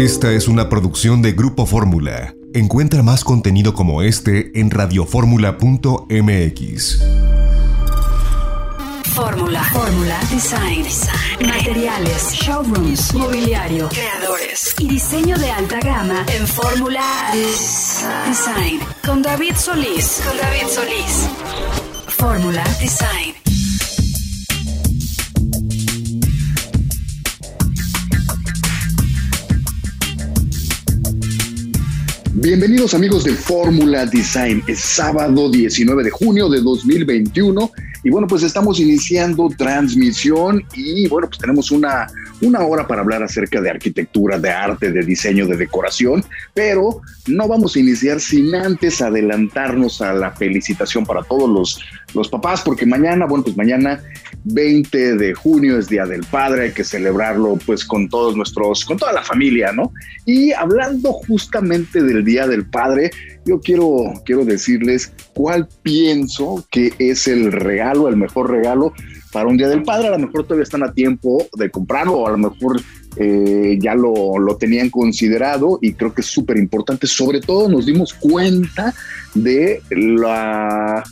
Esta es una producción de Grupo Fórmula. Encuentra más contenido como este en radioformula.mx. Fórmula. Fórmula. Design. Materiales. Showrooms. Mobiliario. Creadores. Y diseño de alta gama en Fórmula Design. Con David Solís. Con David Solís. Fórmula Design. Bienvenidos amigos de Fórmula Design. Es sábado 19 de junio de 2021 y bueno, pues estamos iniciando transmisión y bueno, pues tenemos una, una hora para hablar acerca de arquitectura, de arte, de diseño, de decoración, pero no vamos a iniciar sin antes adelantarnos a la felicitación para todos los, los papás, porque mañana, bueno, pues mañana 20 de junio es Día del Padre, hay que celebrarlo pues con todos nuestros, con toda la familia, ¿no? Y hablando justamente del Día del Padre, yo quiero, quiero decirles cuál pienso que es el regalo, el mejor regalo para un Día del Padre. A lo mejor todavía están a tiempo de comprarlo o a lo mejor eh, ya lo, lo, tenían considerado y creo que es súper importante. Sobre todo nos dimos cuenta de, la,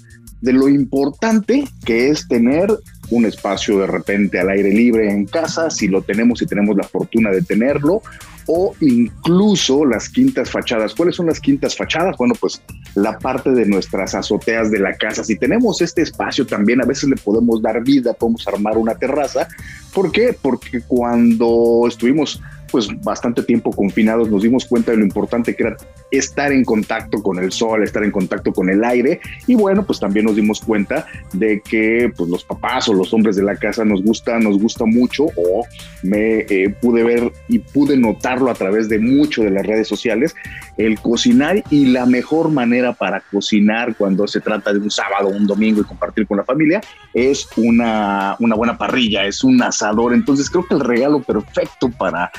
de lo importante que es tener un espacio de repente al aire libre en casa, si lo tenemos y tenemos la fortuna de tenerlo, o incluso las quintas fachadas. ¿Cuáles son las quintas fachadas? Bueno, pues la parte de nuestras azoteas de la casa. Si tenemos este espacio también, a veces le podemos dar vida, podemos armar una terraza. ¿Por qué? Porque cuando estuvimos pues bastante tiempo confinados, nos dimos cuenta de lo importante que era estar en contacto con el sol, estar en contacto con el aire y bueno, pues también nos dimos cuenta de que pues los papás o los hombres de la casa nos gusta, nos gusta mucho o me eh, pude ver y pude notarlo a través de mucho de las redes sociales, el cocinar y la mejor manera para cocinar cuando se trata de un sábado, un domingo y compartir con la familia es una, una buena parrilla, es un asador, entonces creo que el regalo perfecto para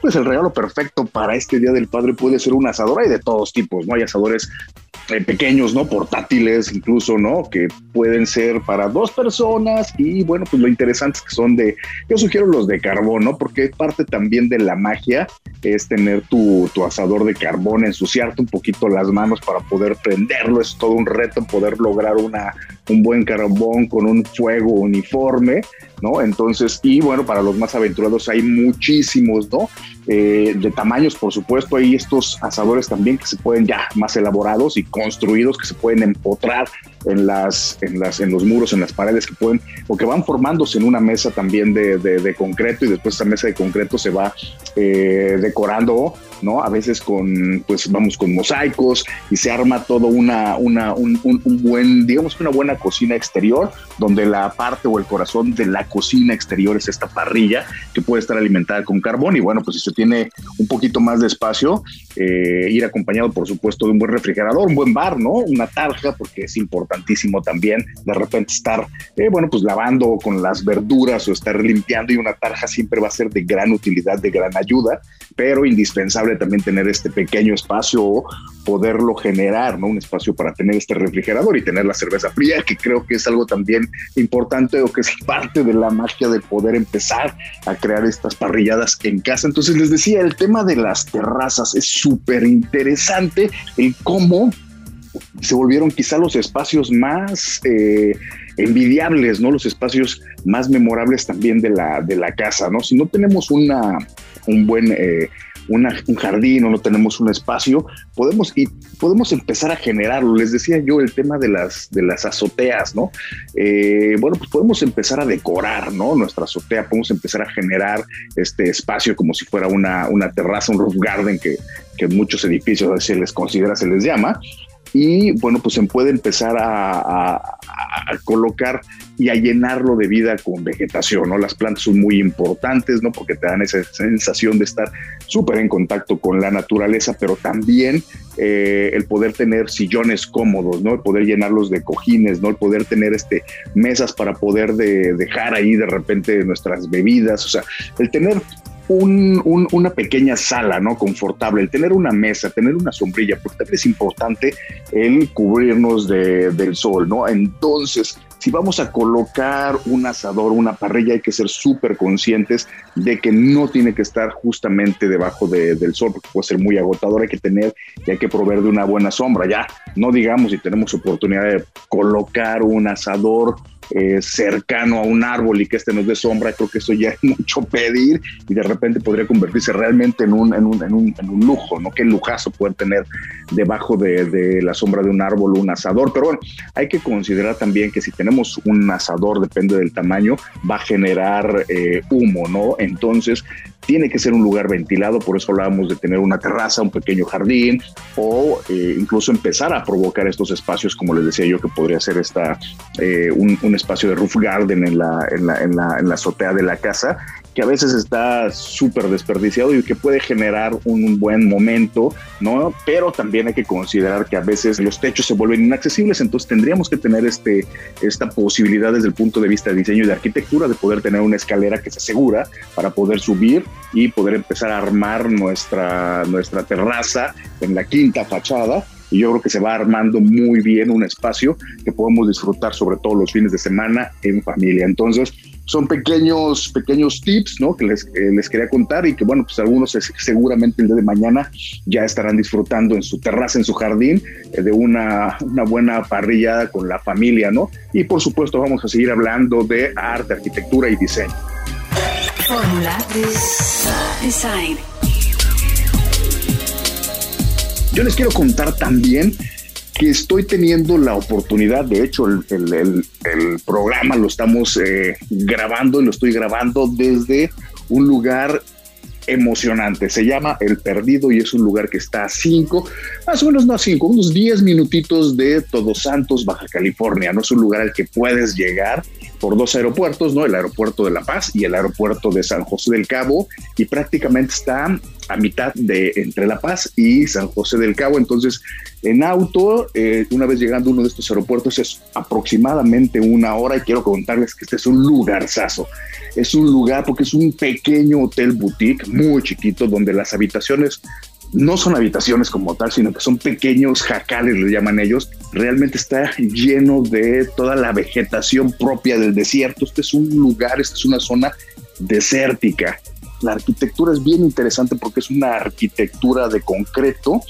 pues el regalo perfecto para este Día del Padre puede ser un asador. Hay de todos tipos, ¿no? Hay asadores eh, pequeños, ¿no? Portátiles incluso, ¿no? Que pueden ser para dos personas y bueno, pues lo interesante es que son de, yo sugiero los de carbón, ¿no? Porque parte también de la magia es tener tu, tu asador de carbón, ensuciarte un poquito las manos para poder prenderlo, es todo un reto poder lograr una, un buen carbón con un fuego uniforme, ¿no? Entonces, y bueno, para los más aventurados hay muchísimos, ¿no? Eh, de tamaños, por supuesto, hay estos asadores también que se pueden ya más elaborados y construidos que se pueden empotrar en las, en las, en los muros, en las paredes que pueden, o que van formándose en una mesa también de, de, concreto y después esa mesa de concreto se va eh, decorando, ¿no? A veces con, pues vamos con mosaicos y se arma todo una, una, un, un, un buen, digamos que una buena cocina exterior, donde la parte o el corazón de la cocina exterior es esta parrilla que puede estar alimentada con carbón y bueno, pues si se tiene un poquito más de espacio, eh, ir acompañado por supuesto de un buen refrigerador, un buen bar, ¿no? Una tarja, porque es importantísimo también de repente estar, eh, bueno, pues lavando con las verduras o estar limpiando y una tarja siempre va a ser de gran utilidad, de gran ayuda, pero indispensable también tener este pequeño espacio o poderlo generar, ¿no? Un espacio para tener este refrigerador y tener la cerveza fría, que creo que es algo también importante o que es parte de la magia de poder empezar a crear estas parrilladas en casa. Entonces les decía, el tema de las terrazas es súper interesante, el cómo se volvieron quizá los espacios más eh, envidiables, ¿no? Los espacios más memorables también de la, de la casa, ¿no? Si no tenemos una, un buen eh, un jardín o no tenemos un espacio, podemos, y podemos empezar a generarlo. Les decía yo el tema de las, de las azoteas, ¿no? Eh, bueno, pues podemos empezar a decorar, ¿no? Nuestra azotea, podemos empezar a generar este espacio como si fuera una, una terraza, un roof garden que, que en muchos edificios se les considera, se les llama y bueno, pues se puede empezar a, colocar y a llenarlo de vida con vegetación, ¿no? Las plantas son muy importantes, ¿no? Porque te dan esa sensación de estar súper en contacto con la naturaleza, pero también eh, el poder tener sillones cómodos, ¿no? El poder llenarlos de cojines, ¿no? El poder tener este, mesas para poder dejar ahí de repente nuestras bebidas, o sea, el tener una pequeña sala, ¿no? Confortable, el tener una mesa, tener una sombrilla, porque también es importante el cubrirnos del sol, ¿no? Entonces, si vamos a colocar un asador, una parrilla, hay que ser súper conscientes de que no tiene que estar justamente debajo del sol, porque puede ser muy agotador, hay que tener y hay que proveer de una buena sombra. Ya, no digamos si tenemos oportunidad de colocar un asador eh, cercano a un árbol y que este nos dé sombra, creo que eso ya es mucho pedir y de repente podría convertirse realmente en un, en un, en un, en un lujo, ¿no? Qué lujazo poder tener debajo de, de, la sombra de un árbol un asador. Pero bueno, hay que considerar también que si tenemos un asador, depende del tamaño, va a generar eh, humo, ¿no? Entonces, tiene que ser un lugar ventilado, por eso hablábamos de tener una terraza, un pequeño jardín o eh, incluso empezar a provocar estos espacios, como les decía yo, que podría ser esta, eh, un, espacio de roof garden en la, en la, en la, en la azotea de la casa que a veces está súper desperdiciado y que puede generar un buen momento, ¿no? Pero también hay que considerar que a veces los techos se vuelven inaccesibles, entonces tendríamos que tener este, esta posibilidad desde el punto de vista de diseño y de arquitectura de poder tener una escalera que se asegura para poder subir y poder empezar a armar nuestra, nuestra terraza en la quinta fachada y yo creo que se va armando muy bien un espacio que podemos disfrutar sobre todo los fines de semana en familia. Entonces, son pequeños, pequeños tips, ¿no? Que les, eh, les quería contar y que, bueno, pues algunos seguramente el día de mañana ya estarán disfrutando en su terraza, en su jardín, eh, de una, una buena parrillada con la familia, ¿no? Y por supuesto vamos a seguir hablando de arte, arquitectura y diseño. Fórmula Design. Yo les quiero contar también que estoy teniendo la oportunidad, de hecho el, el, programa lo estamos eh, grabando y lo estoy grabando desde un lugar emocionante. Se llama El Perdido y es un lugar que está a cinco, más o menos no a cinco, unos diez minutitos de Todos Santos, Baja California. No es un lugar al que puedes llegar por dos aeropuertos, ¿no? El aeropuerto de La Paz y el aeropuerto de San José del Cabo y prácticamente está a mitad de entre La Paz y San José del Cabo. Entonces, en auto, eh, una vez llegando a uno de estos aeropuertos, es aproximadamente una hora y quiero contarles que este es un lugarzazo. Es un lugar porque es un pequeño hotel boutique muy chiquito donde las habitaciones no son habitaciones como tal, sino que son pequeños jacales, le llaman ellos. Realmente está lleno de toda la vegetación propia del desierto. Este es un lugar, esta es una zona desértica. La arquitectura es bien interesante porque es una arquitectura de concreto,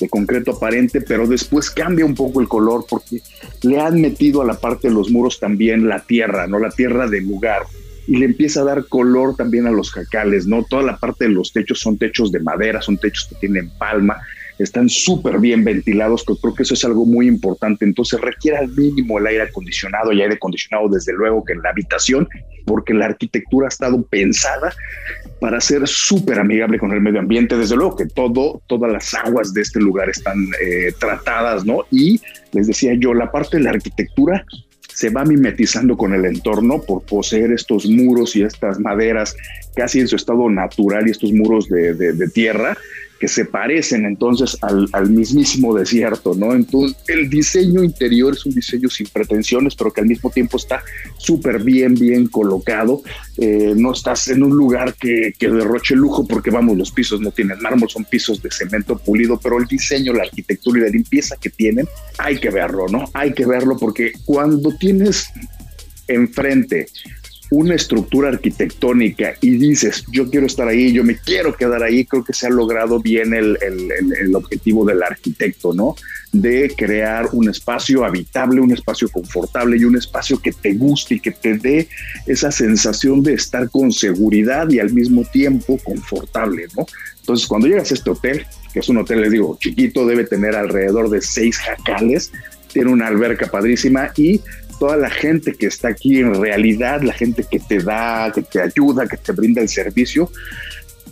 de concreto aparente, pero después cambia un poco el color porque le han metido a la parte de los muros también la tierra, no la tierra del lugar y le empieza a dar color también a los jacales, ¿no? Toda la parte de los techos son techos de madera, son techos que tienen palma, están súper bien ventilados, creo que eso es algo muy importante. Entonces requiere al mínimo el aire acondicionado y aire acondicionado desde luego que en la habitación, porque la arquitectura ha estado pensada para ser súper amigable con el medio ambiente. Desde luego que todo, todas las aguas de este lugar están eh, tratadas, ¿no? Y les decía yo, la parte de la arquitectura se va mimetizando con el entorno por poseer estos muros y estas maderas casi en su estado natural y estos muros de, de tierra que se parecen entonces al, mismísimo desierto, ¿no? Entonces, el diseño interior es un diseño sin pretensiones, pero que al mismo tiempo está súper bien, bien colocado. Eh, no estás en un lugar que, que, derroche lujo, porque vamos, los pisos no tienen mármol, son pisos de cemento pulido, pero el diseño, la arquitectura y la limpieza que tienen, hay que verlo, ¿no? Hay que verlo porque cuando tienes enfrente una estructura arquitectónica y dices, yo quiero estar ahí, yo me quiero quedar ahí, creo que se ha logrado bien el, el, el, objetivo del arquitecto, ¿no? De crear un espacio habitable, un espacio confortable y un espacio que te guste y que te dé esa sensación de estar con seguridad y al mismo tiempo confortable, ¿no? Entonces, cuando llegas a este hotel, que es un hotel, les digo, chiquito, debe tener alrededor de seis jacales, tiene una alberca padrísima y toda la gente que está aquí en realidad, la gente que te da, que te ayuda, que te brinda el servicio,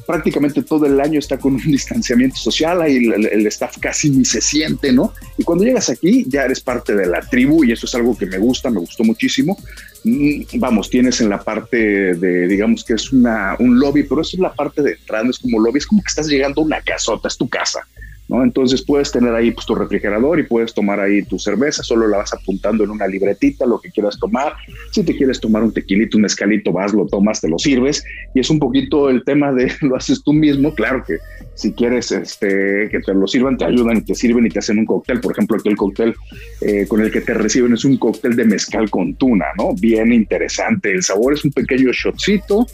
prácticamente todo el año está con un distanciamiento social, ahí el, staff casi ni se siente, ¿no? Y cuando llegas aquí ya eres parte de la tribu y eso es algo que me gusta, me gustó muchísimo. Mm, vamos, tienes en la parte de, digamos que es una, un lobby, pero eso es la parte de entrada, es como lobby, es como que estás llegando a una casota, es tu casa. ¿No? Entonces puedes tener ahí pues, tu refrigerador y puedes tomar ahí tu cerveza, solo la vas apuntando en una libretita, lo que quieras tomar. Si te quieres tomar un tequilito, un escalito, vas, lo tomas, te lo sirves. Y es un poquito el tema de lo haces tú mismo. Claro que si quieres este, que te lo sirvan, te ayudan te sirven y te hacen un cóctel. Por ejemplo, aquel cóctel eh, con el que te reciben es un cóctel de mezcal con tuna, ¿no? Bien interesante. El sabor es un pequeño shotcito.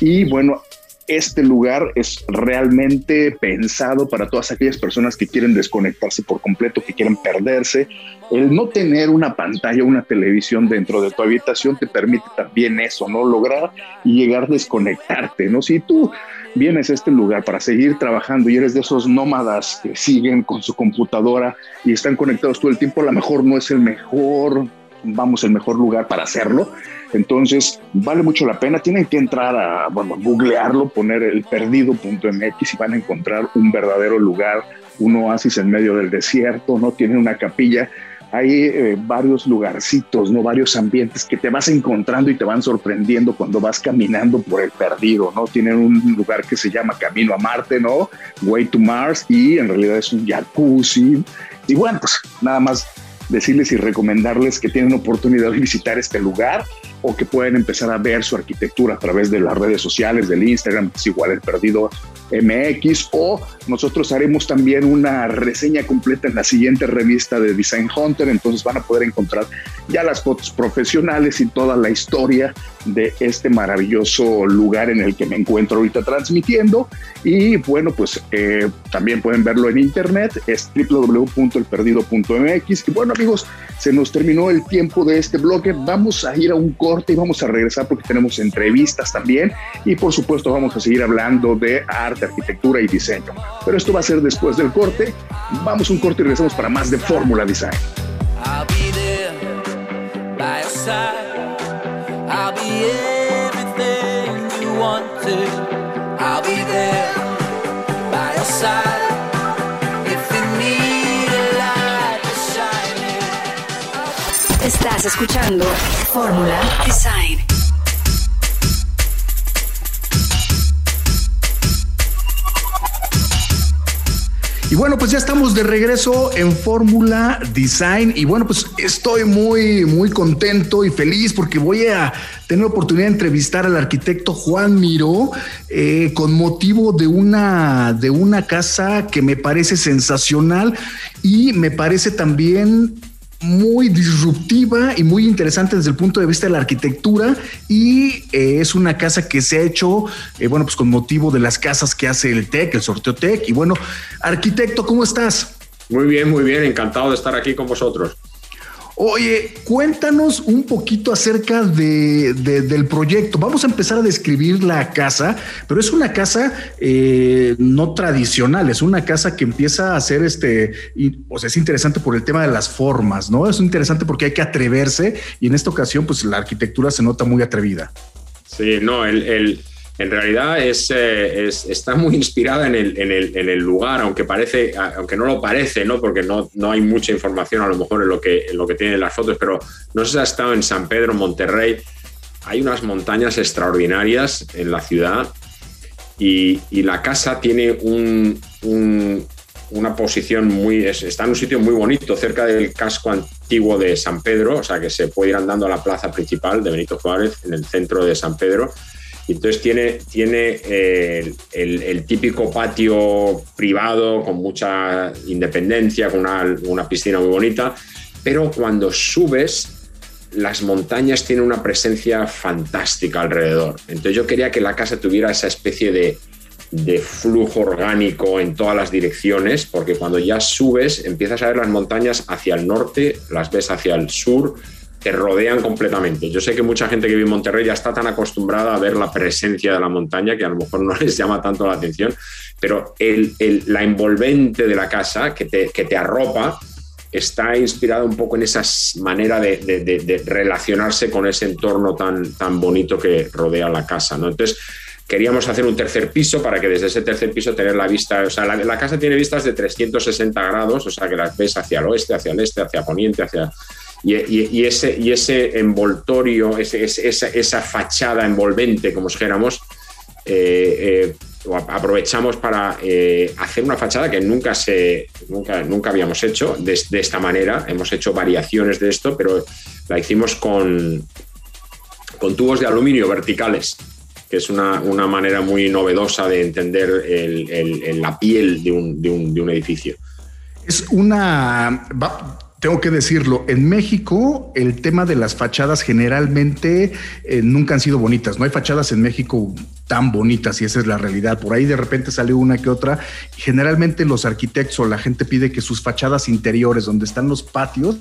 Y bueno, este lugar es realmente pensado para todas aquellas personas que quieren desconectarse por completo, que quieren perderse. El no tener una pantalla, una televisión dentro de tu habitación te permite también eso, ¿no? Lograr y llegar a desconectarte, ¿no? Si tú vienes a este lugar para seguir trabajando y eres de esos nómadas que siguen con su computadora y están conectados todo el tiempo, a lo mejor no es el mejor, vamos, el mejor lugar para hacerlo entonces, vale mucho la pena. Tienen que entrar a, bueno, googlearlo, poner el perdido.mx y van a encontrar un verdadero lugar, un oasis en medio del desierto, ¿no? Tienen una capilla. Hay eh, varios lugarcitos, ¿no? Varios ambientes que te vas encontrando y te van sorprendiendo cuando vas caminando por el perdido, ¿no? Tienen un lugar que se llama Camino a Marte, ¿no? Way to Mars y en realidad es un jacuzzi. Y bueno, pues nada más decirles y recomendarles que tienen oportunidad de visitar este lugar o que pueden empezar a ver su arquitectura a través de las redes sociales, del Instagram, es igual el perdido MX, o nosotros haremos también una reseña completa en la siguiente revista de Design Hunter, entonces van a poder encontrar ya las fotos profesionales y toda la historia de este maravilloso lugar en el que me encuentro ahorita transmitiendo. Y bueno, pues eh, también pueden verlo en internet, es www.elperdido.mx. Y bueno amigos, se nos terminó el tiempo de este bloque, vamos a ir a un corte y vamos a regresar porque tenemos entrevistas también y por supuesto vamos a seguir hablando de arte, arquitectura y diseño. Pero esto va a ser después del corte, vamos a un corte y regresamos para más de Fórmula Design. I'll be everything you Y bueno, pues ya estamos de regreso en Fórmula Design. Y bueno, pues estoy muy, muy contento y feliz porque voy a tener la oportunidad de entrevistar al arquitecto Juan Miró eh, con motivo de una, de una casa que me parece sensacional y me parece también muy disruptiva y muy interesante desde el punto de vista de la arquitectura y eh, es una casa que se ha hecho, eh, bueno, pues con motivo de las casas que hace el TEC, el sorteo TEC. Y bueno, arquitecto, ¿cómo estás? Muy bien, muy bien, encantado de estar aquí con vosotros. Oye, cuéntanos un poquito acerca de, del proyecto. Vamos a empezar a describir la casa, pero es una casa eh, no tradicional, es una casa que empieza a ser este, o sea, es interesante por el tema de las formas, ¿no? Es interesante porque hay que atreverse y en esta ocasión, pues la arquitectura se nota muy atrevida. Sí, no, el en realidad eh, es, está muy inspirada en el, en, el, lugar, aunque, parece, aunque no lo parece, ¿no? porque no, no hay mucha información a lo mejor en lo, que, en lo que tienen las fotos, pero no sé si ha estado en San Pedro, Monterrey. Hay unas montañas extraordinarias en la ciudad y, la casa tiene un, una posición muy. está en un sitio muy bonito, cerca del casco antiguo de San Pedro, o sea que se puede ir andando a la plaza principal de Benito Juárez, en el centro de San Pedro entonces tiene, tiene eh, el, típico patio privado con mucha independencia, con una, piscina muy bonita, pero cuando subes, las montañas tienen una presencia fantástica alrededor. Entonces yo quería que la casa tuviera esa especie de, de flujo orgánico en todas las direcciones, porque cuando ya subes empiezas a ver las montañas hacia el norte, las ves hacia el sur, te rodean completamente. Yo sé que mucha gente que vive en Monterrey ya está tan acostumbrada a ver la presencia de la montaña que a lo mejor no les llama tanto la atención, pero la envolvente de la casa que te, arropa está inspirada un poco en esa manera de, relacionarse con ese entorno tan, bonito que rodea la casa. Entonces, queríamos hacer un tercer piso para que desde ese tercer piso tener la vista, o sea, la, casa tiene vistas de 360 grados, o sea, que las ves hacia el oeste, hacia el este, hacia poniente, hacia, y, ese, y ese envoltorio, esa, fachada envolvente, como dijéramos, eh, eh, aprovechamos para eh, hacer una fachada que nunca, se, nunca, nunca habíamos hecho de, esta manera. Hemos hecho variaciones de esto, pero la hicimos con, con tubos de aluminio verticales, que es una, manera muy novedosa de entender la piel de un, de un, de un edificio. Es una tengo que decirlo, en México el tema de las fachadas generalmente eh, nunca han sido bonitas. No hay fachadas en México tan bonitas y esa es la realidad. Por ahí de repente sale una que otra. Generalmente los arquitectos o la gente pide que sus fachadas interiores, donde están los patios,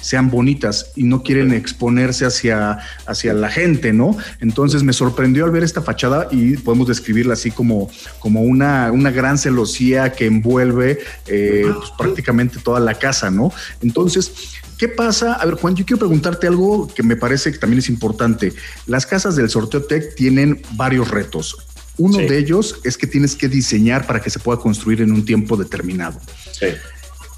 sean bonitas y no quieren exponerse hacia, hacia la gente, ¿no? Entonces me sorprendió al ver esta fachada y podemos describirla así como, como una, una gran celosía que envuelve eh, pues, prácticamente toda la casa, ¿no? Entonces, ¿qué pasa? A ver, Juan, yo quiero preguntarte algo que me parece que también es importante. Las casas del sorteo Tech tienen varios retos. Uno de ellos es que tienes que diseñar para que se pueda construir en un tiempo determinado. Sí.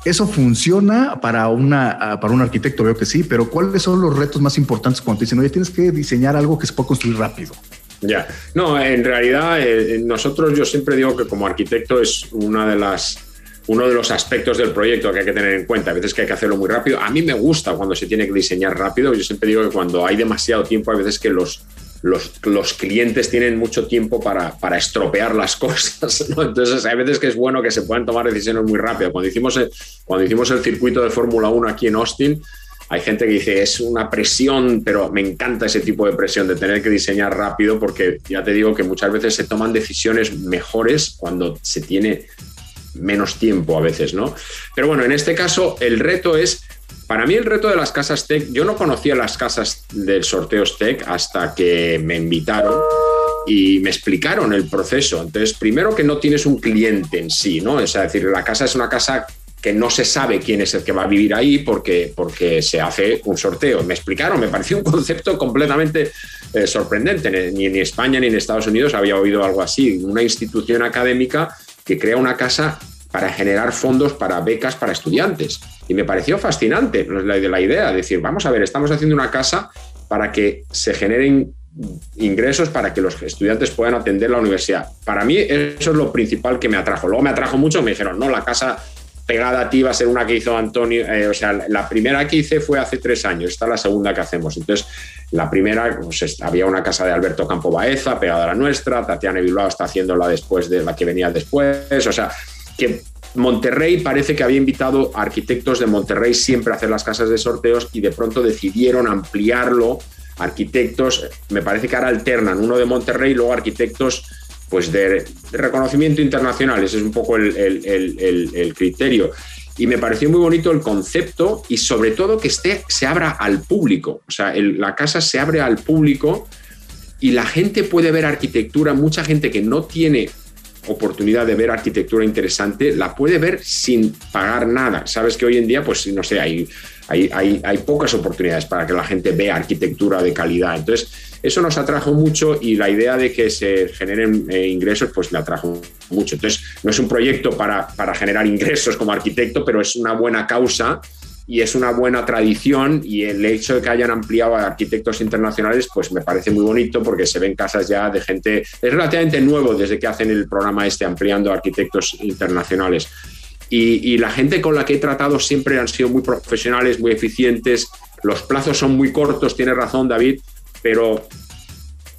Eso funciona para, una, para un arquitecto, veo que sí, pero ¿cuáles son los retos más importantes cuando te dicen, oye, tienes que diseñar algo que se pueda construir rápido? Ya, no, en realidad eh, nosotros yo siempre digo que como arquitecto es una de las uno de los aspectos del proyecto que hay que tener en cuenta. A veces que hay que hacerlo muy rápido. A mí me gusta cuando se tiene que diseñar rápido. Yo siempre digo que cuando hay demasiado tiempo, hay veces que los, los, clientes tienen mucho tiempo para, para estropear las cosas. Entonces, hay veces que es bueno que se puedan tomar decisiones muy rápido. Cuando hicimos el, cuando hicimos el circuito de Fórmula 1 aquí en Austin, hay gente que dice es una presión, pero me encanta ese tipo de presión de tener que diseñar rápido porque ya te digo que muchas veces se toman decisiones mejores cuando se tiene menos tiempo a veces, ¿no? Pero bueno, en este caso el reto es, para mí el reto de las casas tech, yo no conocía las casas del sorteos tech hasta que me invitaron y me explicaron el proceso. Entonces, primero que no tienes un cliente en sí, ¿no? Es decir, la casa es una casa que no se sabe quién es el que va a vivir ahí porque, porque se hace un sorteo. Me explicaron, me pareció un concepto completamente eh, sorprendente. Ni en España ni en Estados Unidos había oído algo así. Una institución académica que crea una casa para generar fondos para becas para estudiantes. Y me pareció fascinante la, idea, de decir, vamos a ver, estamos haciendo una casa para que se generen ingresos para que los estudiantes puedan atender la universidad. Para mí eso es lo principal que me atrajo. Luego me atrajo mucho, me dijeron, no, la casa pegada a ti va a ser una que hizo Antonio, eh, o sea, la primera que hice fue hace tres años, esta es la segunda que hacemos. Entonces, la primera, pues, había una casa de Alberto Campo Baeza pegada a la nuestra, Tatiana Bilbao está haciéndola después de la que venía después, o sea, que Monterrey parece que había invitado a arquitectos de Monterrey siempre a hacer las casas de sorteos y de pronto decidieron ampliarlo. Arquitectos, me parece que ahora alternan uno de Monterrey y luego arquitectos pues de, reconocimiento internacional. Ese es un poco el, criterio. Y me pareció muy bonito el concepto y sobre todo que esté, se abra al público. O sea, la casa se abre al público y la gente puede ver arquitectura. Mucha gente que no tiene oportunidad de ver arquitectura interesante la puede ver sin pagar nada. Sabes que hoy en día, pues no sé, hay, hay, hay, hay pocas oportunidades para que la gente vea arquitectura de calidad. Entonces, eso nos atrajo mucho y la idea de que se generen eh, ingresos, pues le atrajo mucho. Entonces, no es un proyecto para, para generar ingresos como arquitecto, pero es una buena causa y es una buena tradición y el hecho de que hayan ampliado a arquitectos internacionales pues me parece muy bonito porque se ven casas ya de gente, es relativamente nuevo desde que hacen el programa este ampliando a arquitectos internacionales. Y, la gente con la que he tratado siempre han sido muy profesionales, muy eficientes, los plazos son muy cortos, tiene razón David, pero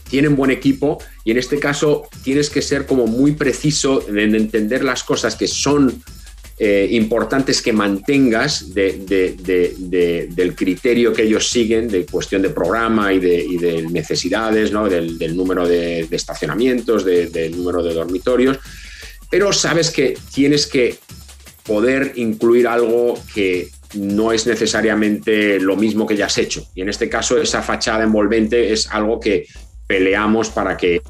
tienen buen equipo y en este caso tienes que ser como muy preciso en entender las cosas que son eh, importantes que mantengas del criterio que ellos siguen de cuestión de programa y de, necesidades, ¿no? del, número de, estacionamientos, del número de dormitorios, pero sabes que tienes que poder incluir algo que no es necesariamente lo mismo que ya has hecho. Y en este caso, esa fachada envolvente es algo que peleamos para que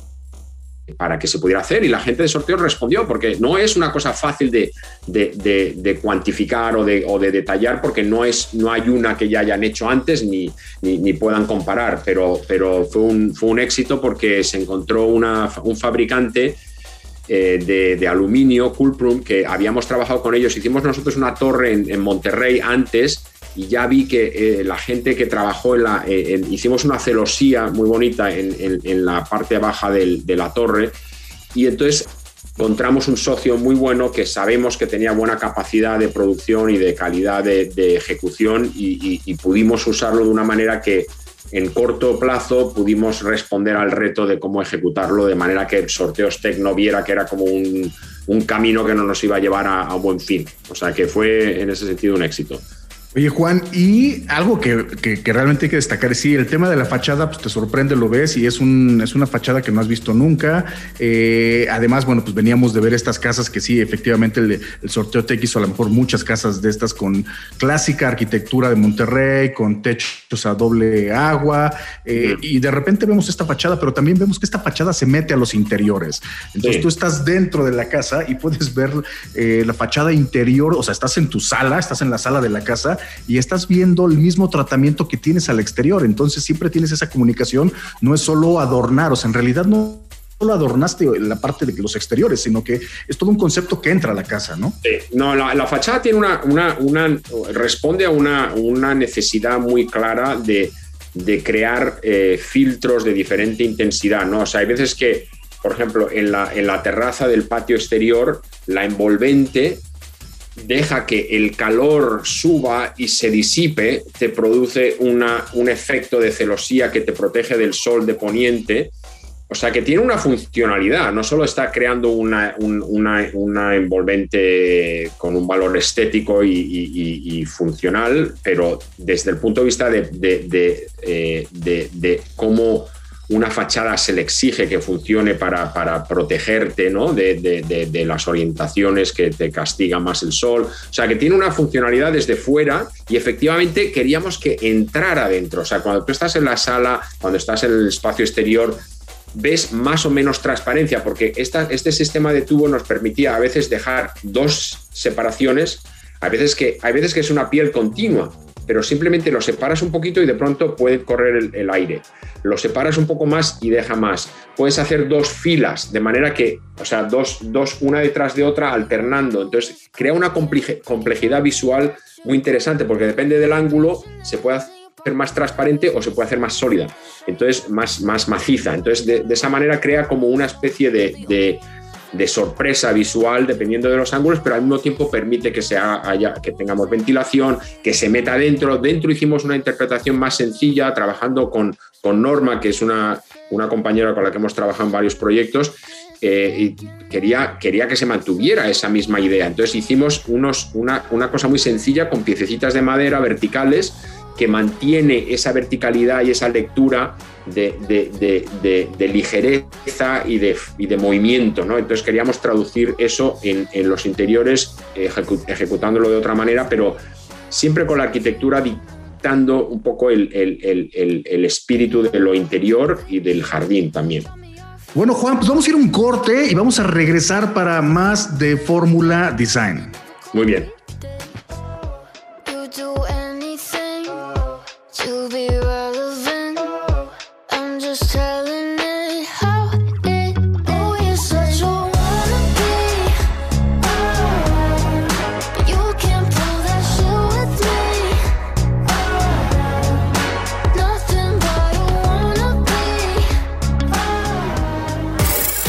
para que se pudiera hacer y la gente de sorteo respondió porque no es una cosa fácil de, de, cuantificar o de, o de, detallar porque no, es, no hay una que ya hayan hecho antes ni, ni, puedan comparar, pero, pero fue, un, fue un éxito porque se encontró una, un fabricante eh, de, aluminio, Coolprum, que habíamos trabajado con ellos. Hicimos nosotros una torre en, Monterrey antes y ya vi que eh, la gente que trabajó en la... Eh, hicimos una celosía muy bonita en, la parte baja de la torre y entonces encontramos un socio muy bueno que sabemos que tenía buena capacidad de producción y de calidad de, ejecución y, pudimos usarlo de una manera que en corto plazo pudimos responder al reto de cómo ejecutarlo de manera que Sorteos Tech no viera que era como un, camino que no nos iba a llevar a, a buen fin. O sea que fue en ese sentido un éxito. Oye, Juan, y algo que, realmente hay que destacar es sí, el tema de la fachada, pues te sorprende, lo ves, y es, un, es una fachada que no has visto nunca. Eh, además, bueno, pues veníamos de ver estas casas que sí, efectivamente, el, sorteo te hizo a lo mejor muchas casas de estas con clásica arquitectura de Monterrey, con techos a doble agua, eh, y de repente vemos esta fachada, pero también vemos que esta fachada se mete a los interiores. Entonces tú estás dentro de la casa y puedes ver eh, la fachada interior, o sea, estás en tu sala, estás en la sala de la casa y estás viendo el mismo tratamiento que tienes al exterior. Entonces siempre tienes esa comunicación, no es solo adornar, o sea, en realidad no solo adornaste la parte de los exteriores, sino que es todo un concepto que entra a la casa, ¿no? Sí, no, la, fachada tiene una, una, responde a una, una necesidad muy clara de, de crear eh, filtros de diferente intensidad, ¿no? O sea, hay veces que, por ejemplo, en la, en la terraza del patio exterior, la envolvente deja que el calor suba y se disipe, te produce una, un efecto de celosía que te protege del sol de poniente. O sea que tiene una funcionalidad, no solo está creando una, una, envolvente con un valor estético y, funcional, pero desde el punto de vista de, de, eh, de cómo una fachada se le exige que funcione para, protegerte ¿no? de, las orientaciones que te castiga más el sol. O sea, que tiene una funcionalidad desde fuera y efectivamente queríamos que entrara dentro. O sea, cuando tú estás en la sala, cuando estás en el espacio exterior, ves más o menos transparencia, porque este sistema de tubo nos permitía a veces dejar dos separaciones, a veces que, hay veces que es una piel continua pero simplemente lo separas un poquito y de pronto puede correr el, aire. Lo separas un poco más y deja más. Puedes hacer dos filas, de manera que, o sea, dos, dos una detrás de otra, alternando. Entonces, crea una complejidad visual muy interesante, porque depende del ángulo, se puede hacer más transparente o se puede hacer más sólida, entonces más, más maciza. Entonces, de, esa manera crea como una especie de de sorpresa visual dependiendo de los ángulos, pero al mismo tiempo permite que, haya, que tengamos ventilación, que se meta dentro. Dentro hicimos una interpretación más sencilla, trabajando con, con Norma, que es una, una compañera con la que hemos trabajado en varios proyectos, eh, y quería, quería que se mantuviera esa misma idea. Entonces hicimos unos, una, una cosa muy sencilla con piececitas de madera verticales que mantiene esa verticalidad y esa lectura de, ligereza y de, de movimiento. ¿no? Entonces queríamos traducir eso en, los interiores, ejecutándolo de otra manera, pero siempre con la arquitectura dictando un poco el, el espíritu de lo interior y del jardín también. Bueno, Juan, pues vamos a ir a un corte y vamos a regresar para más de Fórmula Design. Muy bien.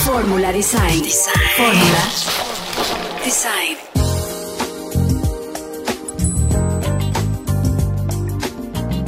Design. Design. Fórmula. Design.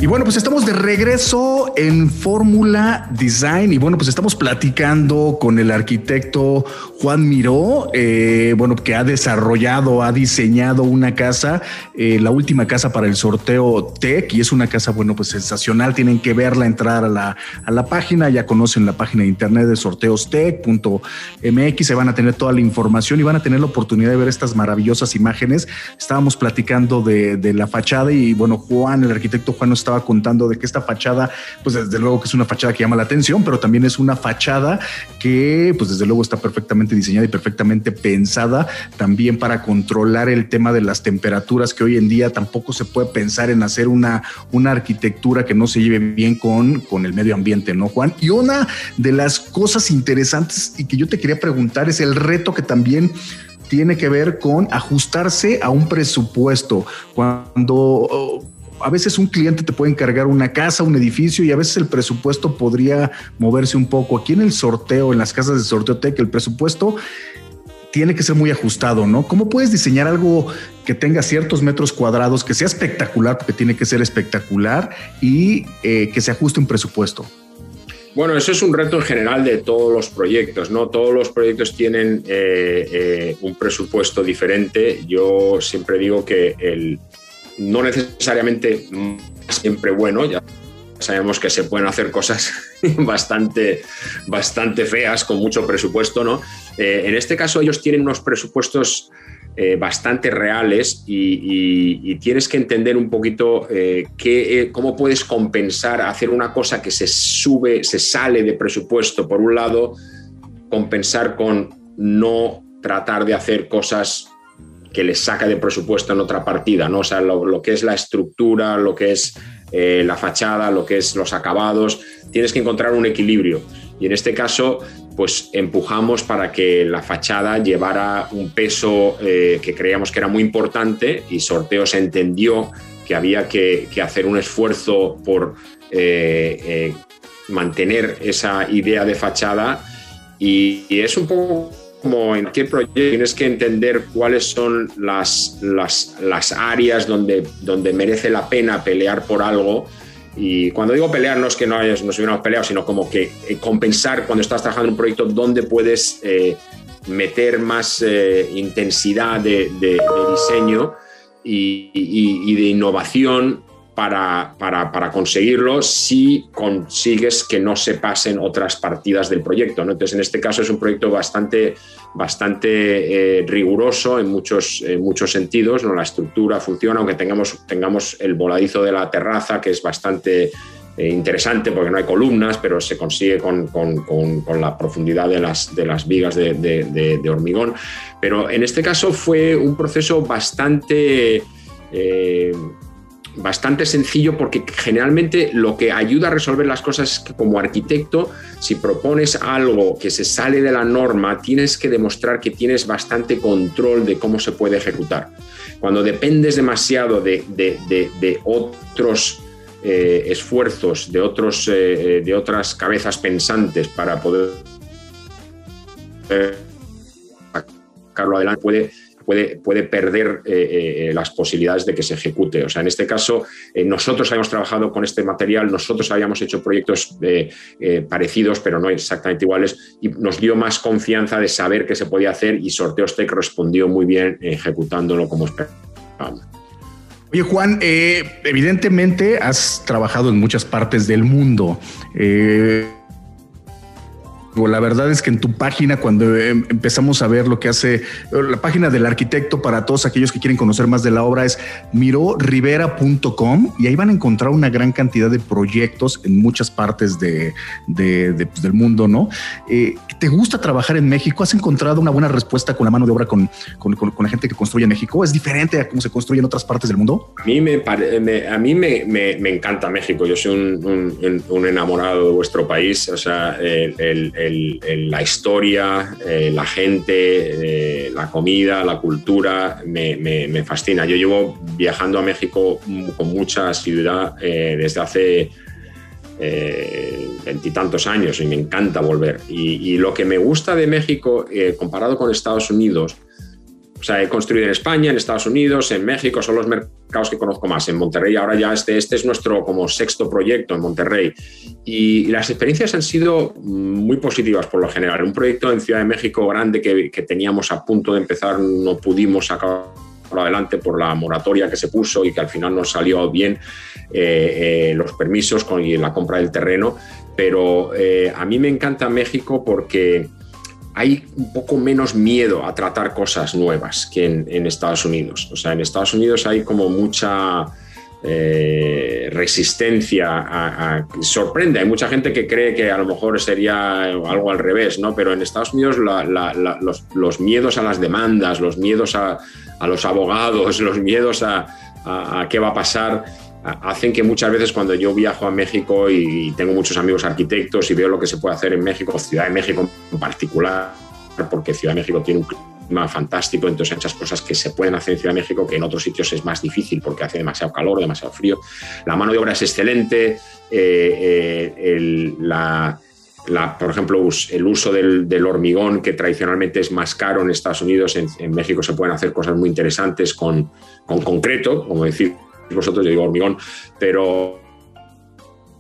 Y bueno, pues estamos de regreso en Fórmula Design y bueno, pues estamos platicando con el arquitecto Juan Miró, eh, bueno, que ha desarrollado, ha diseñado una casa, eh, la última casa para el sorteo Tech y es una casa, bueno, pues sensacional. Tienen que verla, entrar a la, a la página, ya conocen la página de internet de sorteostech.mx, se van a tener toda la información y van a tener la oportunidad de ver estas maravillosas imágenes. Estábamos platicando de, de la fachada y bueno, Juan, el arquitecto Juan nos estaba contando de que esta fachada, pues desde luego que es una fachada que llama la atención, pero también es una fachada que, pues desde luego está perfectamente diseñada y perfectamente pensada también para controlar el tema de las temperaturas que hoy en día tampoco se puede pensar en hacer una, una arquitectura que no se lleve bien con, con el medio ambiente, ¿no, Juan? Y una de las cosas interesantes y que yo te quería preguntar es el reto que también tiene que ver con ajustarse a un presupuesto. Cuando a veces un cliente te puede encargar una casa, un edificio y a veces el presupuesto podría moverse un poco. Aquí en el sorteo, en las casas de sorteo tech, el presupuesto tiene que ser muy ajustado, ¿no? ¿Cómo puedes diseñar algo que tenga ciertos metros cuadrados, que sea espectacular, porque tiene que ser espectacular y eh, que se ajuste un presupuesto? Bueno, eso es un reto en general de todos los proyectos, ¿no? Todos los proyectos tienen eh, eh, un presupuesto diferente. Yo siempre digo que el, no necesariamente siempre bueno, ya sabemos que se pueden hacer cosas bastante, bastante feas con mucho presupuesto, ¿no? Eh, en este caso ellos tienen unos presupuestos eh, bastante reales y, tienes que entender un poquito eh, cómo puedes compensar hacer una cosa que se sube, se sale de presupuesto, por un lado, compensar con no tratar de hacer cosas que les saca de presupuesto en otra partida, ¿no? O sea, lo, que es la estructura, lo que es eh, la fachada, lo que es los acabados, tienes que encontrar un equilibrio. Y en este caso, pues empujamos para que la fachada llevara un peso eh, que creíamos que era muy importante y Sorteos entendió que había que, hacer un esfuerzo por eh, mantener esa idea de fachada y es un poco como en qué proyecto tienes que entender cuáles son las, las, áreas donde, donde merece la pena pelear por algo. Y cuando digo pelear, no es que no hayas, nos hubiéramos peleado, sino como que eh, compensar cuando estás trabajando en un proyecto donde puedes eh, meter más eh, intensidad de, diseño y, y, de innovación para, para, conseguirlo si consigues que no se pasen otras partidas del proyecto. Entonces, en este caso es un proyecto bastante, bastante eh, riguroso en muchos, muchos sentidos. ¿no? La estructura funciona, aunque tengamos, tengamos el voladizo de la terraza, que es bastante eh, interesante porque no hay columnas, pero se consigue con, con, con, la profundidad de las, de las vigas de, de, hormigón. Pero en este caso fue un proceso bastante... Eh, bastante sencillo porque generalmente lo que ayuda a resolver las cosas es que como arquitecto, si propones algo que se sale de la norma, tienes que demostrar que tienes bastante control de cómo se puede ejecutar. Cuando dependes demasiado de, otros eh, esfuerzos, de, otros, eh, de otras cabezas pensantes para poder sacarlo adelante, puede puede, perder eh, eh, las posibilidades de que se ejecute. O sea, en este caso, eh, nosotros habíamos trabajado con este material, nosotros habíamos hecho proyectos parecidos, pero no exactamente iguales, y nos dio más confianza de saber qué se podía hacer y Sorteos Tech respondió muy bien ejecutándolo como esperábamos. Oye, Juan, evidentemente has trabajado en muchas partes del mundo. La verdad es que en tu página, cuando em, empezamos a ver lo que hace la página del arquitecto para todos aquellos que quieren conocer más de la obra es mirorivera.com y ahí van a encontrar una gran cantidad de proyectos en muchas partes de, pues, del mundo, ¿no? Eh, ¿Te gusta trabajar en México? ¿Has encontrado una buena respuesta con la mano de obra con, con, la gente que construye en México? ¿Es diferente a cómo se construye en otras partes del mundo? A mí me, a mí me, me, encanta México. Yo soy un, un, enamorado de vuestro país. O sea, el la historia, eh, la gente, eh, la comida, la cultura, me, fascina. Yo llevo viajando a México con mucha asiduidad eh, desde hace veintitantos años y me encanta volver. Y, y, lo que me gusta de México, comparado con Estados Unidos, o sea, he construido en España, en Estados Unidos, en México, son los mercados que conozco más. En Monterrey, ahora ya este, este es nuestro como sexto proyecto en Monterrey. Y, las experiencias han sido muy positivas por lo general. Un proyecto en Ciudad de México grande que, que teníamos a punto de empezar, no pudimos sacar adelante por la moratoria que se puso y que al final nos salió bien eh, eh, los permisos con, y la compra del terreno. Pero eh, a mí me encanta México porque hay un poco menos miedo a tratar cosas nuevas que en, Estados Unidos. O sea, en Estados Unidos hay como mucha eh, resistencia sorprende. Hay mucha gente que cree que a lo mejor sería algo al revés, ¿no? Pero en Estados Unidos los, miedos a las demandas, los miedos a, los abogados, los miedos a, qué va a pasar hacen que muchas veces cuando yo viajo a México y tengo muchos amigos arquitectos y veo lo que se puede hacer en México, Ciudad de México en particular, porque Ciudad de México tiene un fantástico, entonces hay muchas cosas que se pueden hacer en Ciudad de México que en otros sitios es más difícil porque hace demasiado calor, demasiado frío. La mano de obra es excelente, eh, eh, la, por ejemplo, el uso del, hormigón, que tradicionalmente es más caro en Estados Unidos, en, México se pueden hacer cosas muy interesantes con, concreto, como decir vosotros, yo digo hormigón, pero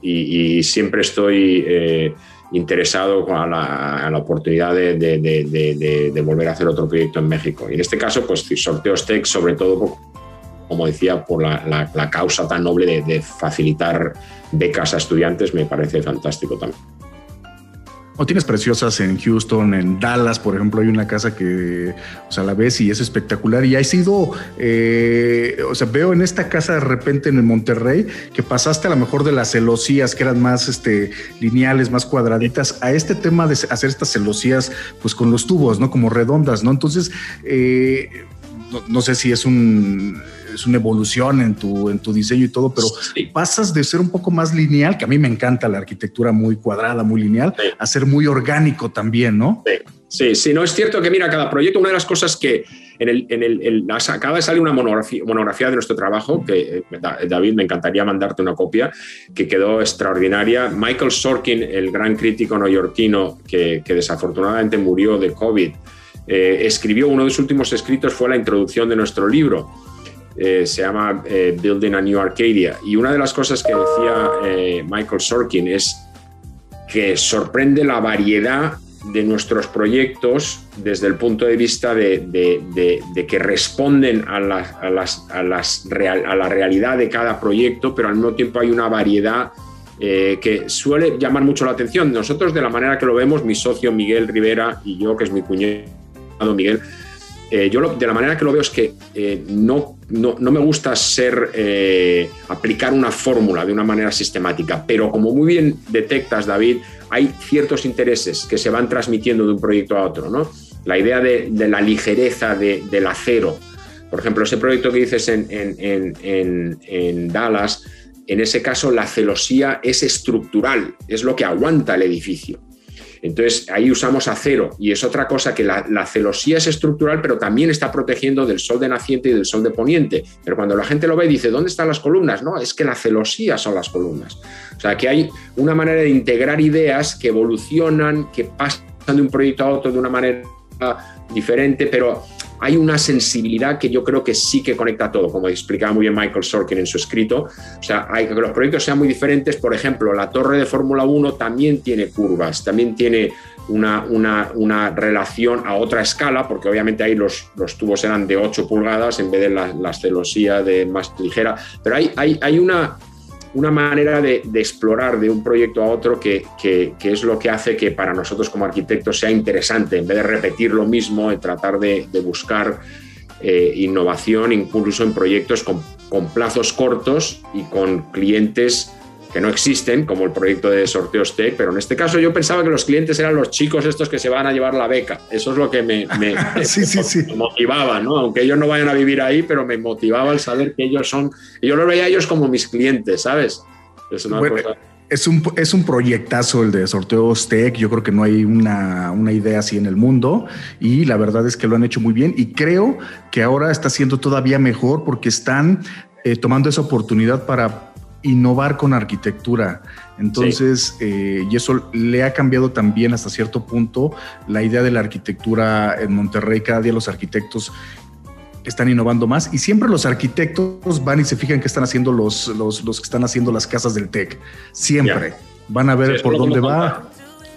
y, siempre estoy eh, interesado a la, oportunidad de, volver a hacer otro proyecto en México. Y en este caso, pues sorteos tech, sobre todo, como decía, por la causa tan noble de facilitar becas a estudiantes, me parece fantástico también. O tienes preciosas en Houston, en Dallas, por ejemplo, hay una casa que, o sea, la ves y es espectacular. Y ha sido, eh, o sea, veo en esta casa de repente en el Monterrey que pasaste a lo mejor de las celosías que eran más este, lineales, más cuadraditas, a este tema de hacer estas celosías, pues con los tubos, ¿no? Como redondas, ¿no? Entonces, eh, no sé si es un es una evolución en tu, en tu diseño y todo, pero pasas de ser un poco más lineal, que a mí me encanta la arquitectura muy cuadrada, muy lineal, a ser muy orgánico también, ¿no? Sí, sí, no es cierto que mira, cada proyecto, una de las cosas que en el, en el, acaba de salir una monografía, monografía, de nuestro trabajo, que eh, David, me encantaría mandarte una copia, que quedó extraordinaria. Michael Sorkin, el gran crítico neoyorquino que, que desafortunadamente murió de COVID, eh, escribió uno de sus últimos escritos, fue la introducción de nuestro libro. Eh, se llama eh, Building a New Arcadia. Y una de las cosas que decía eh, Michael Sorkin es que sorprende la variedad de nuestros proyectos desde el punto de vista de, que responden a, la realidad de cada proyecto, pero al mismo tiempo hay una variedad que suele llamar mucho la atención. Nosotros, de la manera que lo vemos, mi socio Miguel Rivera y yo, que es mi cuñado Miguel, eh, yo de la manera que lo veo es que eh, no, no, me gusta ser, eh, aplicar una fórmula de una manera sistemática, pero como muy bien detectas, David, hay ciertos intereses que se van transmitiendo de un proyecto a otro. ¿no? La idea de, la ligereza del acero, por ejemplo, ese proyecto que dices en, en Dallas, en ese caso la celosía es estructural, es lo que aguanta el edificio. Entonces ahí usamos acero y es otra cosa que la, celosía es estructural, pero también está protegiendo del sol de naciente y del sol de poniente. Pero cuando la gente lo ve dice, ¿dónde están las columnas? No, es que la celosía son las columnas. O sea, que hay una manera de integrar ideas que evolucionan, que pasan de un proyecto a otro de una manera diferente, pero hay una sensibilidad que yo creo que sí que conecta todo, como explicaba muy bien Michael Sorkin en su escrito. O sea, hay que los proyectos sean muy diferentes. Por ejemplo, la torre de Fórmula 1 también tiene curvas, también tiene una, una, relación a otra escala, porque obviamente ahí los, los tubos eran de 8 pulgadas en vez de la, la celosía de más ligera. Pero hay, hay, hay una, una manera de, explorar de un proyecto a otro que, es lo que hace que para nosotros como arquitectos sea interesante, en vez de repetir lo mismo, de tratar de, buscar eh, innovación incluso en proyectos con plazos cortos y con clientes que no existen, como el proyecto de sorteos Tech, pero en este caso yo pensaba que los clientes eran los chicos estos que se van a llevar la beca. Eso es lo que me, motivaba, ¿no? Aunque ellos no vayan a vivir ahí, pero me motivaba el saber que ellos son, yo lo veía a ellos como mis clientes, ¿sabes? Es una Es un, es un proyectazo el de sorteos tech. Yo creo que no hay una, idea así en el mundo y la verdad es que lo han hecho muy bien y creo que ahora está siendo todavía mejor porque están eh, tomando esa oportunidad para innovar con arquitectura. Entonces, eh, y eso le ha cambiado también hasta cierto punto la idea de la arquitectura en Monterrey. Cada día los arquitectos están innovando más y siempre los arquitectos van y se fijan que están haciendo los, los, que están haciendo las casas del TEC. Siempre van a ver por dónde va.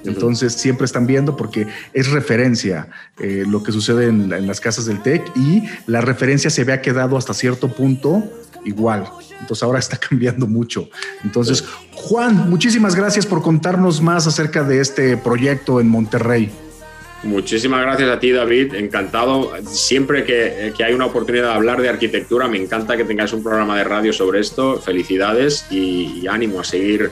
Entonces siempre están viendo porque es referencia eh, lo que sucede en, en, las casas del TEC y la referencia se ve ha quedado hasta cierto punto igual. Entonces ahora está cambiando mucho. Entonces, Juan, muchísimas gracias por contarnos más acerca de este proyecto en Monterrey. Muchísimas gracias a ti, David. Encantado. Siempre que, hay una oportunidad de hablar de arquitectura, me encanta que tengáis un programa de radio sobre esto. Felicidades y, ánimo a seguir,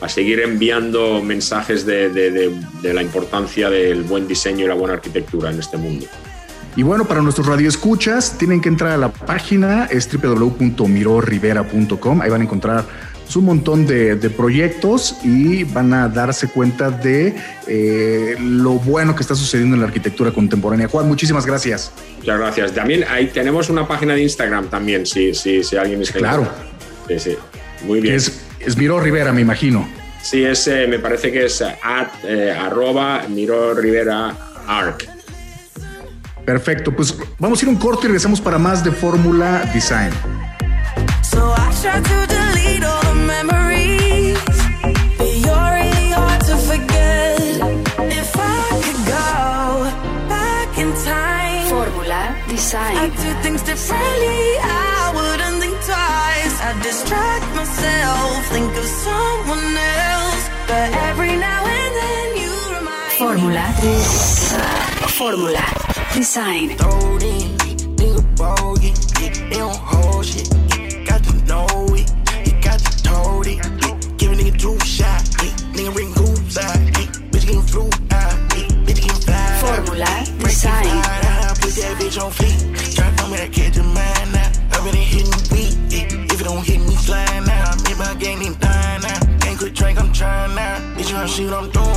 a seguir enviando mensajes de la importancia del buen diseño y la buena arquitectura en este mundo. Y bueno, para nuestros radioescuchas, tienen que entrar a la página, es www.mirorivera.com. Ahí van a encontrar un montón de, proyectos y van a darse cuenta de eh, lo bueno que está sucediendo en la arquitectura contemporánea. Juan, muchísimas gracias. Muchas gracias. También ahí tenemos una página de Instagram también, si, si, si alguien es Claro. Sí, sí. Muy bien. Es, es Miro Rivera, me imagino. Sí, es, eh, me parece que es at, eh, arroba Miro Rivera Arc. Perfecto, pues vamos a ir un corte y regresamos para más de Fórmula Design. So I try to delete all the memories, but you're really hard to forget. If I could go back in time, Fórmula Design. I'd do things differently. I wouldn't think twice. I'd distract myself, think of someone else, but every now and then you remind Fórmula Fórmula Design. They don't hold shit. Got to know it. You got to told it. Give a nigga two shot. Nigga ring goose out. Bitch getting flu out. Bitch getting fly. Fórmula Design. Put that bitch on fleek. Try to tell me that catch your mind now. I've been hitting weak. If it don't hit me, slide now. Make my game ain't dying now. Can't quit drink, I'm trying now. Bitch, you see what I'm doing.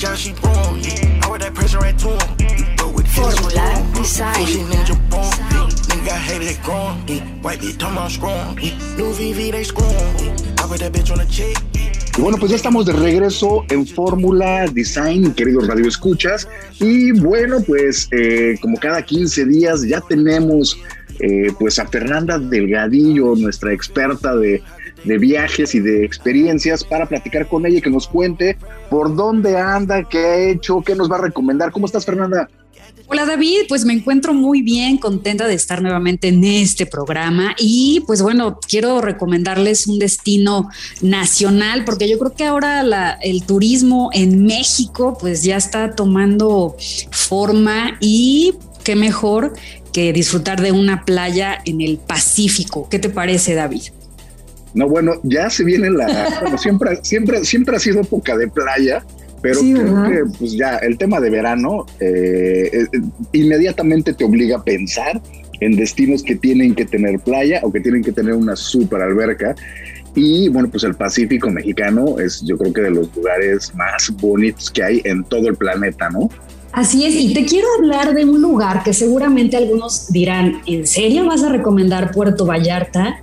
Bitch wrong. I wear that pressure right to him. Fórmula Design. Y bueno, pues ya estamos de regreso en Fórmula Design, queridos Radio Escuchas. Y bueno, pues eh, como cada 15 días ya tenemos eh, pues a Fernanda Delgadillo, nuestra experta de, de viajes y de experiencias, para platicar con ella y que nos cuente por dónde anda, qué ha hecho, qué nos va a recomendar. ¿Cómo estás, Fernanda? Hola David, pues me encuentro muy bien, contenta de estar nuevamente en este programa y pues bueno, quiero recomendarles un destino nacional porque yo creo que ahora el turismo en México pues ya está tomando forma y qué mejor que disfrutar de una playa en el Pacífico. ¿Qué te parece David? No, bueno, ya se viene la, bueno, siempre, siempre, siempre ha sido época de playa, pero Sí, creo ¿verdad? que pues ya el tema de verano eh, eh, inmediatamente te obliga a pensar en destinos que tienen que tener playa o que tienen que tener una super alberca. Y bueno, pues el Pacífico mexicano es yo creo que de los lugares más bonitos que hay en todo el planeta, ¿no? Así es, y te quiero hablar de un lugar que seguramente algunos dirán, ¿en serio vas a recomendar Puerto Vallarta?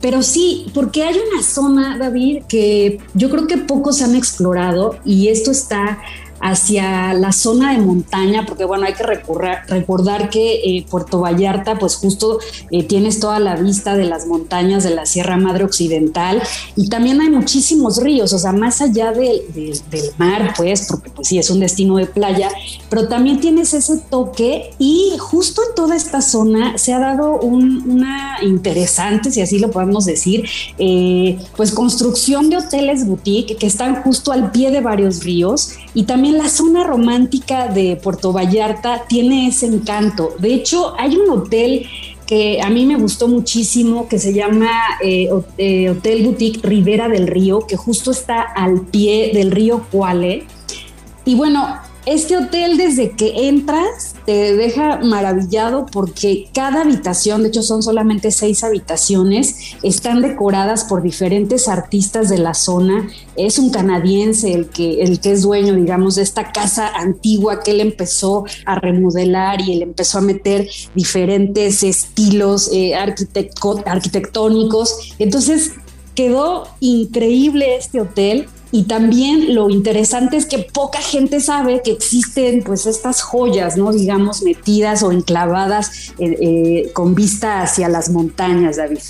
Pero sí, porque hay una zona, David, que yo creo que pocos han explorado y esto está hacia la zona de montaña, porque bueno, hay que recordar que eh, Puerto Vallarta, pues justo eh, tienes toda la vista de las montañas de la Sierra Madre Occidental y también hay muchísimos ríos, o sea, más allá de- de- del mar, pues, porque pues sí, es un destino de playa, pero también tienes ese toque y justo en toda esta zona se ha dado un- una interesante, si así lo podemos decir, eh, pues construcción de hoteles boutique que están justo al pie de varios ríos y también la zona romántica de Puerto Vallarta tiene ese encanto. De hecho, hay un hotel que a mí me gustó muchísimo, que se llama eh, eh, Hotel Boutique Rivera del Río, que justo está al pie del río Cuale. Y bueno, este hotel desde que entras te deja maravillado porque cada habitación, de hecho son solamente seis habitaciones, están decoradas por diferentes artistas de la zona. Es un canadiense el que, el que es dueño, digamos, de esta casa antigua que él empezó a remodelar y él empezó a meter diferentes estilos eh, arquitectónicos. Entonces quedó increíble este hotel y también lo interesante es que poca gente sabe que existen pues estas joyas, ¿no? Digamos, metidas o enclavadas eh, eh, con vista hacia las montañas, David.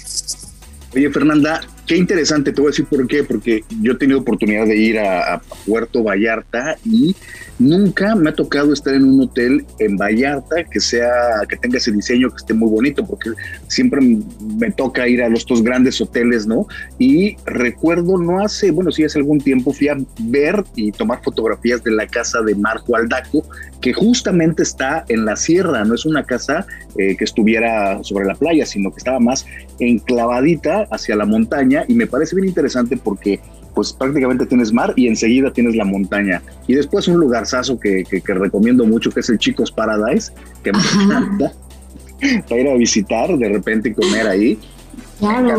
Oye, Fernanda, qué interesante, te voy a decir por qué, porque yo he tenido oportunidad de ir a, Puerto Vallarta y nunca me ha tocado estar en un hotel en Vallarta que sea, que tenga ese diseño, que esté muy bonito, porque siempre me toca ir a los dos grandes hoteles, ¿no? Y recuerdo, no hace, bueno, sí hace algún tiempo fui a ver y tomar fotografías de la casa de Marco Aldaco, que justamente está en la sierra, no es una casa eh, que estuviera sobre la playa, sino que estaba más enclavadita hacia la montaña y me parece bien interesante porque pues prácticamente tienes mar y enseguida tienes la montaña. Y después un lugarzazo que, que, que recomiendo mucho que es el Chicos Paradise, que me Ajá. encanta para ir a visitar de repente y comer ahí.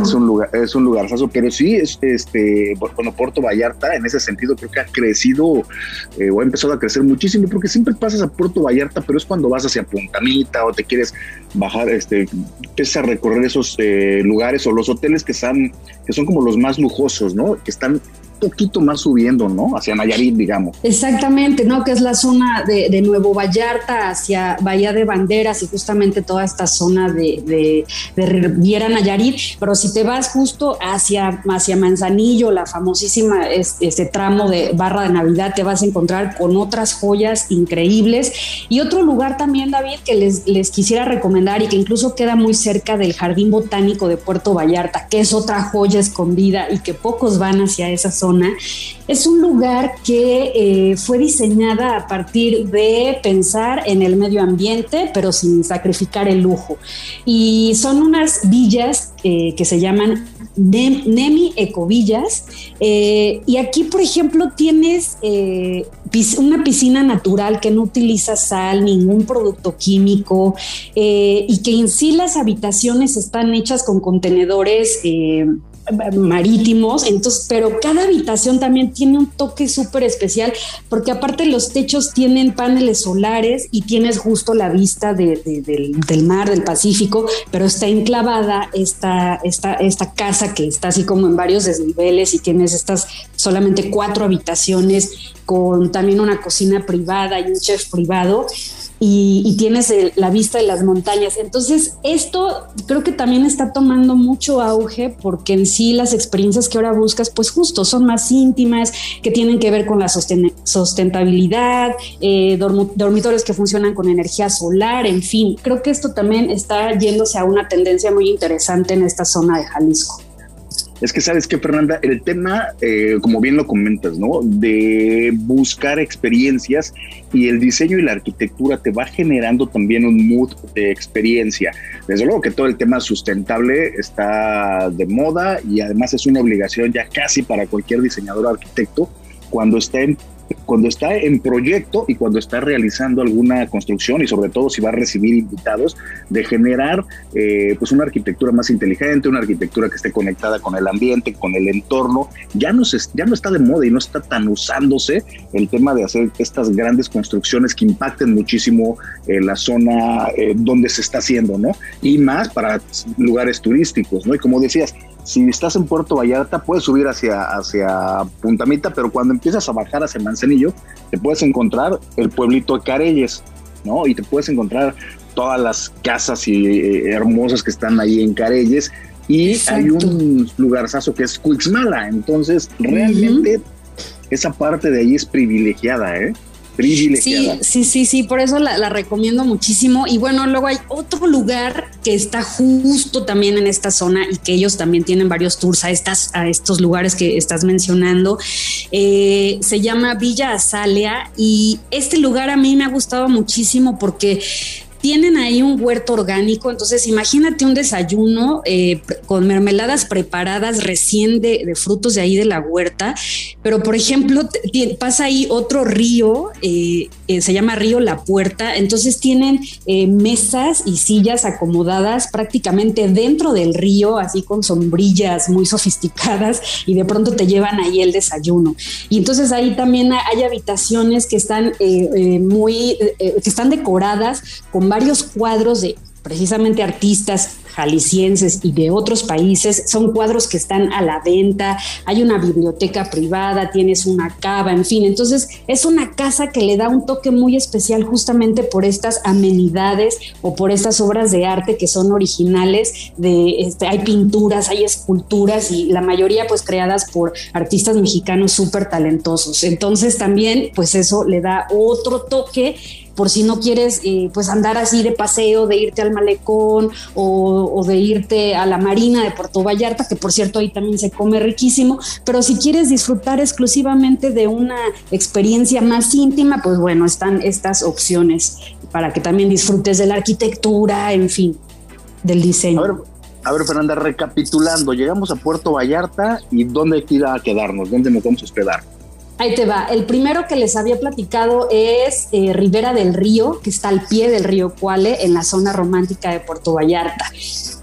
Es un lugar, es un lugarzazo, pero sí, es, este, bueno, Puerto Vallarta en ese sentido creo que ha crecido eh, o ha empezado a crecer muchísimo, porque siempre pasas a Puerto Vallarta, pero es cuando vas hacia Puntamita o te quieres bajar, este, empiezas a recorrer esos eh, lugares o los hoteles que están, que son como los más lujosos, ¿no? Que están poquito más subiendo, ¿no? Hacia Nayarit, digamos. Exactamente, ¿no? Que es la zona de, Nuevo Vallarta hacia Bahía de Banderas y justamente toda esta zona de, de, de, Riviera Nayarit. Pero si te vas justo hacia, hacia Manzanillo, la famosísima este, tramo de Barra de Navidad, te vas a encontrar con otras joyas increíbles. Y otro lugar también, David, que les, les quisiera recomendar y que incluso queda muy cerca del Jardín Botánico de Puerto Vallarta, que es otra joya escondida y que pocos van hacia esa zona es un lugar que eh, fue diseñada a partir de pensar en el medio ambiente, pero sin sacrificar el lujo. Y son unas villas eh, que se llaman Nemi Ecovillas. Eh, y aquí, por ejemplo, tienes una piscina natural que no utiliza sal, ningún producto químico, y que en sí las habitaciones están hechas con contenedores marítimos, entonces, pero cada habitación también tiene un toque súper especial, porque aparte los techos tienen paneles solares y tienes justo la vista del, mar, del Pacífico, pero está enclavada esta, esta, esta casa que está así como en varios desniveles y tienes estas solamente cuatro habitaciones con también una cocina privada y un chef privado y, tienes la vista de las montañas. Entonces, esto creo que también está tomando mucho auge porque en sí las experiencias que ahora buscas, pues justo son más íntimas, que tienen que ver con la sustentabilidad, eh, dormitorios que funcionan con energía solar, en fin, creo que esto también está yéndose a una tendencia muy interesante en esta zona de Jalisco. Es que sabes que, Fernanda, el tema, eh, como bien lo comentas, ¿no? De buscar experiencias y el diseño y la arquitectura te va generando también un mood de experiencia. Desde luego que todo el tema sustentable está de moda y además es una obligación ya casi para cualquier diseñador o arquitecto cuando está cuando está en proyecto y cuando está realizando alguna construcción y sobre todo si va a recibir invitados, de generar eh, pues una arquitectura más inteligente, una arquitectura que esté conectada con el ambiente, con el entorno. Ya no, se, ya no está de moda y no está tan usándose el tema de hacer estas grandes construcciones que impacten muchísimo eh, la zona eh, donde se está haciendo, ¿no? Y más para lugares turísticos, ¿no? Y como decías, si estás en Puerto Vallarta, puedes subir hacia, hacia Puntamita, pero cuando empiezas a bajar hacia Manzanillo, te puedes encontrar el pueblito de Carelles, ¿no? Y te puedes encontrar todas las casas y, eh, hermosas que están ahí en Carelles. Y hay un lugarzazo que es Cuixmala. Entonces, realmente esa parte de ahí es privilegiada, ¿eh? Sí, sí, sí, sí, por eso la, recomiendo muchísimo. Y bueno, luego hay otro lugar que está justo también en esta zona y que ellos también tienen varios tours a, estas, a estos lugares que estás mencionando. Eh, se llama Villa Azalea y este lugar a mí me ha gustado muchísimo porque tienen ahí un huerto orgánico, entonces imagínate un desayuno eh, con mermeladas preparadas recién de, frutos de ahí de la huerta, pero por ejemplo pasa ahí otro río, eh, eh, se llama Río La Puerta, entonces tienen mesas y sillas acomodadas prácticamente dentro del río, así con sombrillas muy sofisticadas y de pronto te llevan ahí el desayuno. Y entonces ahí también hay habitaciones que están muy, que están decoradas con varios cuadros de precisamente artistas jaliscienses y de otros países. Son cuadros que están a la venta, hay una biblioteca privada, tienes una cava, en fin. Entonces es una casa que le da un toque muy especial justamente por estas amenidades o por estas obras de arte que son originales. De, este, hay pinturas, hay esculturas y la mayoría pues creadas por artistas mexicanos súper talentosos. Entonces también pues eso le da otro toque por si no quieres eh, pues andar así de paseo, de irte al malecón o, de irte a la marina de Puerto Vallarta, que por cierto ahí también se come riquísimo, pero si quieres disfrutar exclusivamente de una experiencia más íntima, pues bueno, están estas opciones para que también disfrutes de la arquitectura, en fin, del diseño. A ver, Fernanda, recapitulando, llegamos a Puerto Vallarta y ¿dónde irá a quedarnos? ¿Dónde nos vamos a hospedar? Ahí te va. El primero que les había platicado es eh, Ribera del Río, que está al pie del río Cuale, en la zona romántica de Puerto Vallarta.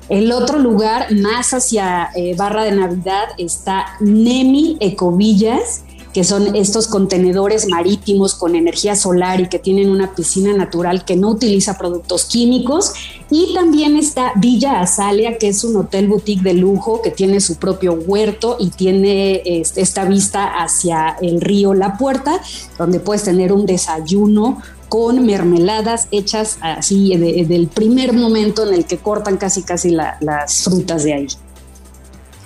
El otro lugar, más hacia eh, Barra de Navidad, está Nemi Ecovillas, que son estos contenedores marítimos con energía solar y que tienen una piscina natural que no utiliza productos químicos. Y también está Villa Azalea, que es un hotel boutique de lujo que tiene su propio huerto y tiene este, esta vista hacia el río La Puerta, donde puedes tener un desayuno con mermeladas hechas así del primer momento en el que cortan casi casi las frutas de ahí.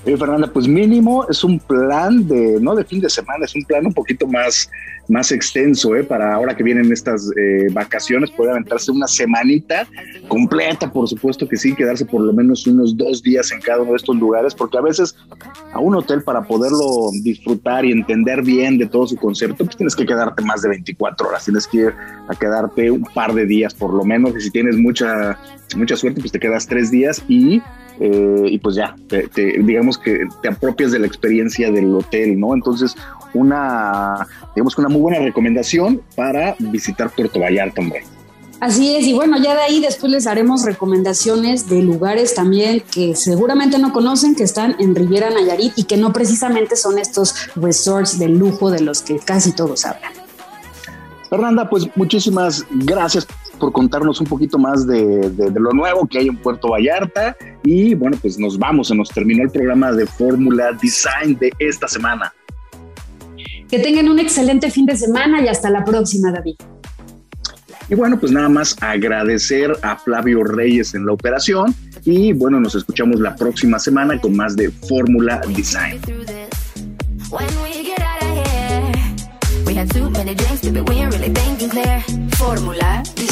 Fernanda, pues mínimo es un plan de, no de fin de semana, es un plan un poquito más, más extenso, ¿eh? para ahora que vienen estas eh, vacaciones, poder aventarse una semanita completa, por supuesto que sí, quedarse por lo menos unos dos días en cada uno de estos lugares, porque a veces a un hotel para poderlo disfrutar y entender bien de todo su concepto, pues tienes que quedarte más de 24 horas, tienes que ir a quedarte un par de días por lo menos, y si tienes mucha, mucha suerte, pues te quedas tres días y eh, y pues ya, digamos que te apropias de la experiencia del hotel, ¿no? Entonces, una, digamos que una muy buena recomendación para visitar Puerto Vallarta, hombre. Así es, y bueno, ya de ahí después les haremos recomendaciones de lugares también que seguramente no conocen, que están en Riviera Nayarit y que no precisamente son estos resorts de lujo de los que casi todos hablan. Fernanda, pues muchísimas gracias por contarnos un poquito más de, lo nuevo que hay en Puerto Vallarta. Y bueno, pues nos vamos, se nos terminó el programa de Fórmula Design de esta semana. Que tengan un excelente fin de semana y hasta la próxima, David. Y bueno, pues nada más agradecer a Flavio Reyes en la operación y bueno, nos escuchamos la próxima semana con más de Fórmula Design. We